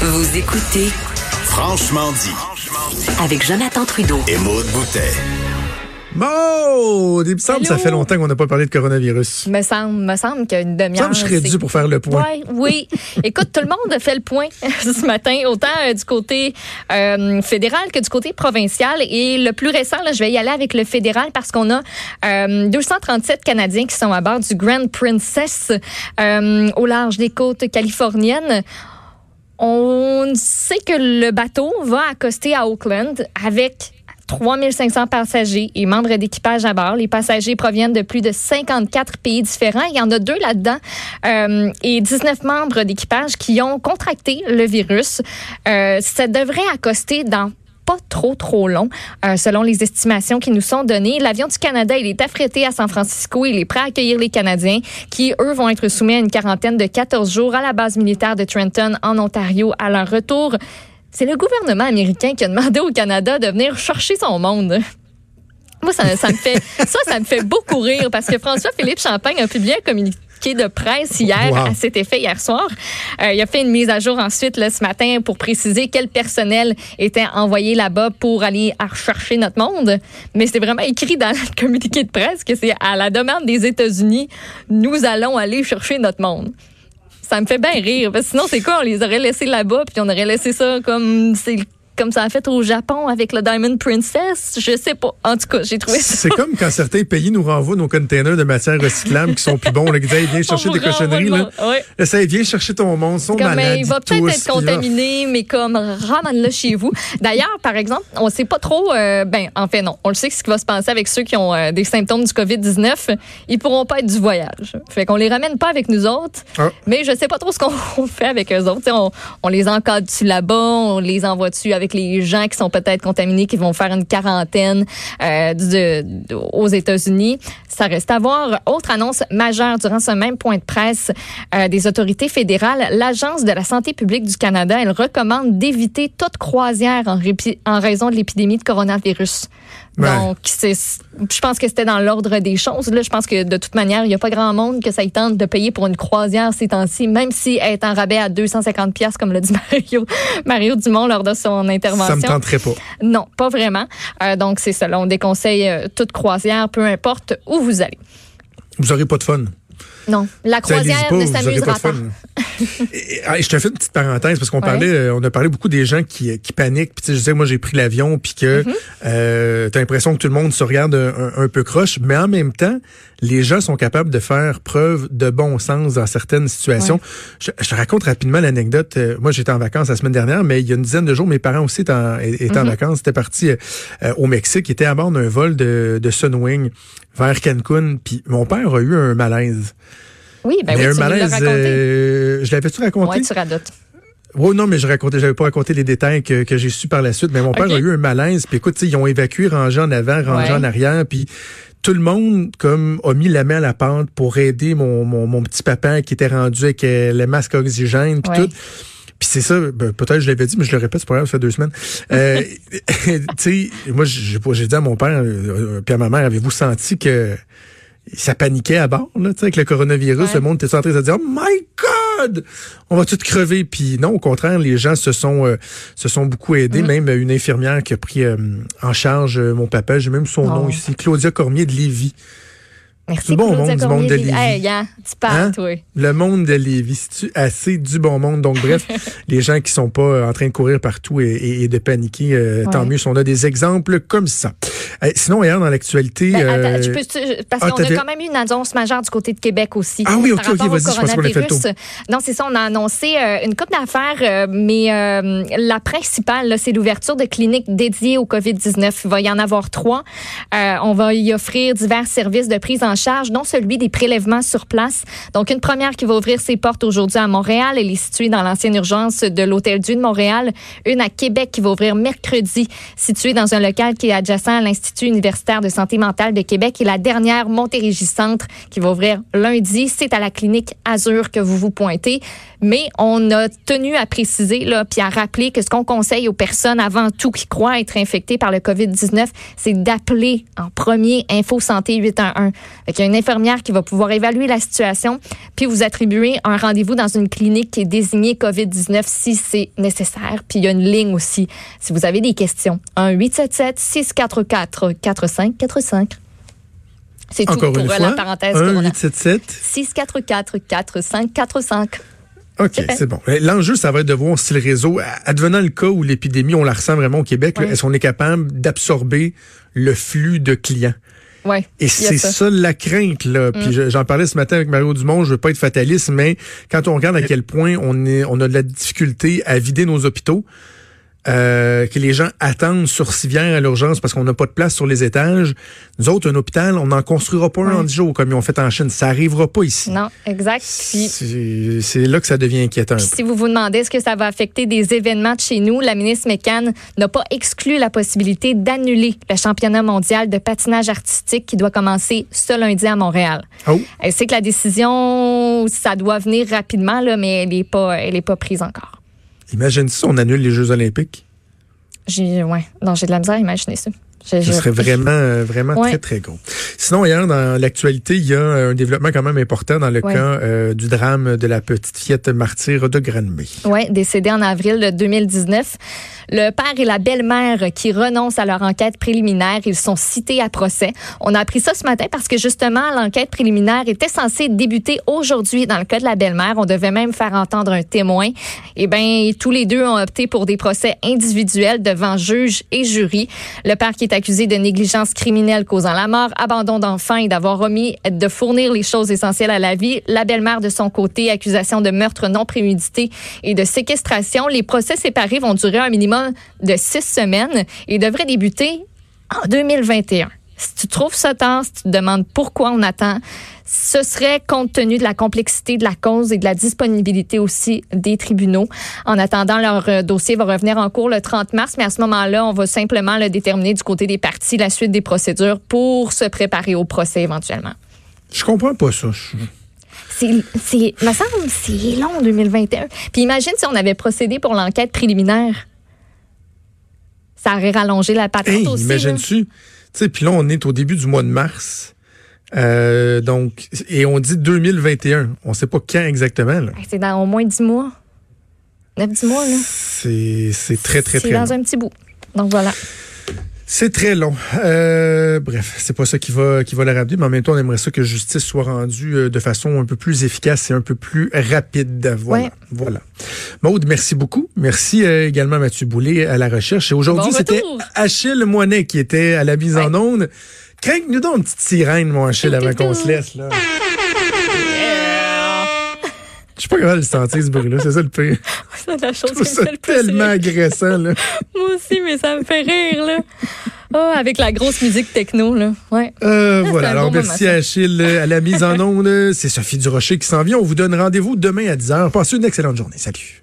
Vous écoutez Franchement dit. avec Jonathan Trudeau. Et Maude Boutet. Maud! Il me semble que ça fait longtemps qu'on n'a pas parlé de coronavirus. Me semble, me semble qu'une Il me demi-heure. semble que je serais dû pour faire le point. Ouais, oui. Écoute, tout le monde a fait le point ce matin, autant euh, du côté euh, fédéral que du côté provincial. Et le plus récent, là, je vais y aller avec le fédéral parce qu'on a euh, 237 Canadiens qui sont à bord du Grand Princess euh, au large des côtes californiennes. On sait que le bateau va accoster à Auckland avec 3500 passagers et membres d'équipage à bord. Les passagers proviennent de plus de 54 pays différents. Il y en a deux là-dedans euh, et 19 membres d'équipage qui ont contracté le virus. Euh, ça devrait accoster dans pas trop, trop long, euh, selon les estimations qui nous sont données. L'avion du Canada, il est affrété à San Francisco. Il est prêt à accueillir les Canadiens qui, eux, vont être soumis à une quarantaine de 14 jours à la base militaire de Trenton, en Ontario, à leur retour. C'est le gouvernement américain qui a demandé au Canada de venir chercher son monde. Moi, ça, ça me fait ça, ça me fait beaucoup rire parce que François-Philippe Champagne a publié un communiqué de presse hier Wow. à cet effet hier soir. Euh, il a fait une mise à jour ensuite là, ce matin pour préciser quel personnel était envoyé là-bas pour aller rechercher notre monde. Mais c'est vraiment écrit dans le communiqué de presse que c'est à la demande des États-Unis, nous allons aller chercher notre monde. Ça me fait bien rire. Parce que sinon, c'est quoi? On les aurait laissés là-bas, puis on aurait laissé ça comme c'est comme ça a fait au Japon avec le Diamond Princess. Je sais pas. En tout cas, j'ai trouvé ça. C'est comme quand certains pays nous renvoient nos containers de matières recyclables qui sont plus bons. Là, qui disent, viens chercher des cochonneries. Là. Ouais. Là, ça, viens chercher ton monde. Ils sont Comme, il va ils peut-être être contaminé, mais comme ramène-le chez vous. D'ailleurs, par exemple, on sait pas trop. euh, ben, en fait, non. On le sait ce qui va se passer avec ceux qui ont euh, des symptômes du COVID-19. Ils pourront pas être du voyage. Fait qu'on les ramène pas avec nous autres. Ah. Mais je sais pas trop ce qu'on fait avec eux autres. On, on les encadre-tu là-bas? On les envoie-tu avec les gens qui sont peut-être contaminés, qui vont faire une quarantaine euh, de- de- aux États-Unis? Ça reste à voir. Autre annonce majeure durant ce même point de presse euh, des autorités fédérales, l'Agence de la santé publique du Canada, elle recommande d'éviter toute croisière en, raison de l'épidémie de coronavirus. Ouais. Donc, je pense que c'était dans l'ordre des choses. Là, je pense que de toute manière, il n'y a pas grand monde que ça y tente de payer pour une croisière ces temps-ci, même si elle est en rabais à 250 pièces comme l'a dit Mario, Mario Dumont lors de son intervention. Ça me tenterait pas. Non, pas vraiment. Euh, donc, c'est ça. là, on déconseille euh, toute croisière, peu importe où vous allez. Vous aurez pas de fun. Non, la croisière pas, ne s'amusera pas ah, je te fais une petite parenthèse parce qu'on Ouais. parlait, euh, on a parlé beaucoup des gens qui, qui paniquent. Puis tu sais, je disais, moi j'ai pris l'avion, puis que Mm-hmm. euh, t'as l'impression que tout le monde se regarde un, peu croche, mais en même temps, les gens sont capables de faire preuve de bon sens dans certaines situations. Je, je te raconte rapidement l'anecdote. Euh, moi j'étais en vacances la semaine dernière, mais il y a une dizaine de jours, mes parents aussi étaient en, étaient en Mm-hmm. vacances. Étaient partis euh, euh, au Mexique, ils étaient à bord d'un vol de, de Sunwing vers Cancun. Puis mon père a eu un malaise. Oui, ben Mais oui, un tu malaise, euh, je l'avais-tu raconté? Ouais, tu radotes. Oui, non, mais je racontais, j'avais pas raconté les détails que, que j'ai su par la suite. Mais mon père a eu un malaise. Puis écoute, ils ont évacué, rangé en avant, rangé Ouais. en arrière. Puis tout le monde, comme, a mis la main à la pente pour aider mon, mon, mon petit papa qui était rendu avec euh, le masque oxygène, puis Ouais. tout. Puis c'est ça, ben, peut-être je l'avais dit, mais je le répète, c'est pas grave, ça fait deux semaines. Euh, tu sais, moi, j'ai j'ai dit à mon père, euh, euh, puis à ma mère, avez-vous senti que ça paniquait à bord, là, tu sais, avec le coronavirus, Ouais. le monde était en train de se dire, oh my God, on va tout crever. Puis non, au contraire, les gens se sont euh, se sont beaucoup aidés. Mm. Même une infirmière qui a pris euh, en charge euh, mon papa, j'ai même son Oh. nom ici, Claudia Cormier de Lévis. Merci, Du bon monde, du monde de. Lévis. Hey, hein, tu parles, Hein? toi. Le monde de Lévis, c'est assez du bon monde? Donc bref, les gens qui sont pas euh, en train de courir partout et, et- et de paniquer, euh, tant mieux si on a des exemples comme ça. Euh, sinon, hier dans l'actualité, Ben, euh, attends, tu peux- tu- parce ah, qu'on a quand même eu une annonce majeure du côté de Québec aussi. Ah oui, ok, ok, vas-y, je pensais qu'on fait le tour. Non, c'est ça, on a annoncé une coupe d'affaires, mais la principale, c'est l'ouverture de cliniques dédiées au COVID-19. Il va y en avoir trois. On va y offrir divers services de prise en charge, dont celui des prélèvements sur place. Donc, une première qui va ouvrir ses portes aujourd'hui à Montréal. Elle est située dans l'ancienne urgence de l'Hôtel Dieu de Montréal. Une à Québec qui va ouvrir mercredi, située dans un local qui est adjacent à l'Institut universitaire de santé mentale de Québec. Et la dernière, Montérégie Centre, qui va ouvrir lundi. C'est à la clinique Azur que vous vous pointez. Mais on a tenu à préciser, là, puis à rappeler que ce qu'on conseille aux personnes avant tout qui croient être infectées par le COVID-19, c'est d'appeler en premier Info Santé 811. Il y a une infirmière qui va pouvoir évaluer la situation, puis vous attribuer un rendez-vous dans une clinique qui est désignée COVID-19 si c'est nécessaire. Puis il y a une ligne aussi, si vous avez des questions. 1-877-644-4545. C'est tout pour fois, la parenthèse. 1-877. 644-4545. OK, c'est bon. L'enjeu, ça va être de voir si le réseau, advenant le cas où l'épidémie, on la ressent vraiment au Québec, est-ce qu'on est capable d'absorber le flux de clients? Ouais. Et c'est ça. Mm. ça. la crainte, là. Puis je- j'en parlais ce matin avec Mario Dumont, je veux pas être fataliste, mais quand on regarde à quel point on est, on a de la difficulté à vider nos hôpitaux, euh, que les gens attendent sur civière à l'urgence parce qu'on n'a pas de place sur les étages. Nous autres, un hôpital, on n'en construira pas un en 10 jours comme ils ont fait en Chine. Ça arrivera pas ici. Non, exact. Puis C'est là que ça devient inquiétant. Puis si vous vous demandez est-ce que ça va affecter des événements de chez nous, la ministre McCann n'a pas exclu la possibilité d'annuler le championnat mondial de patinage artistique qui doit commencer ce lundi à Montréal. Oh. Elle sait que la décision, ça doit venir rapidement, là, mais elle n'est pas, elle est pas prise encore. Imagine si on annule les Jeux olympiques? J'ai, ouais, non, j'ai de la misère à imaginer ça. Ce serait vraiment, euh, vraiment Ouais. très, très gros. Sinon, hier, dans l'actualité, il y a un développement quand même important dans le Ouais. cas euh, du drame de la petite fillette martyre de Granby. Oui, décédé en avril de 2019. Le père et la belle-mère qui renoncent à leur enquête préliminaire, ils sont cités à procès. On a appris ça ce matin parce que justement, l'enquête préliminaire était censée débuter aujourd'hui dans le cas de la belle-mère. On devait même faire entendre un témoin. Eh bien, tous les deux ont opté pour des procès individuels devant juge et jury. Le père qui est accusé de négligence criminelle causant la mort, abandon d'enfant et d'avoir omis de fournir les choses essentielles à la vie. La belle-mère de son côté, accusation de meurtre non prémédité et de séquestration. Les procès séparés vont durer un minimum de six semaines et devraient débuter en 2021. Si tu trouves ça tard, si tu te demandes pourquoi on attend, ce serait compte tenu de la complexité de la cause et de la disponibilité aussi des tribunaux. En attendant, leur euh, dossier va revenir en cours le 30 mars, mais à ce moment-là, on va simplement le déterminer du côté des parties, la suite des procédures pour se préparer au procès éventuellement. Je comprends pas ça. C'est, me semble, c'est long 2021. Puis imagine si on avait procédé pour l'enquête préliminaire. Ça aurait rallongé la patente Hey, aussi. là. Sais, puis là, on est au début du mois de mars. Euh, donc, et on dit 2021. On sait pas quand exactement. là. C'est dans au moins 10 mois. 9-10 mois, là. C'est c'est très, très, C'est très dans long. un petit bout. Donc voilà. C'est très long. Euh, bref, c'est pas ça qui va qui va la ramener, mais en même temps, on aimerait ça que justice soit rendue euh, de façon un peu plus efficace et un peu plus rapide. Voilà. Ouais. Voilà. Maude, merci beaucoup. Merci euh, également à Mathieu Boulay à la recherche. Et aujourd'hui, Bon c'était. Achille Moinet qui était à la mise en onde. Crains-nous donc une petite sirène, mon Achille, avant qu'on se laisse. là. Je suis pas capable de le sentir, ce bruit-là. C'est ça le pire. C'est la chose ça fait le plus tellement rire. agressant. Là. Moi aussi, mais ça me fait rire, là. Oh, avec la grosse musique techno, là. Ouais. Euh, voilà. Alors, bon merci à Achille euh, à la mise en onde. C'est Sophie Durocher qui s'en vient. On vous donne rendez-vous demain à 10h. Passez une excellente journée. Salut.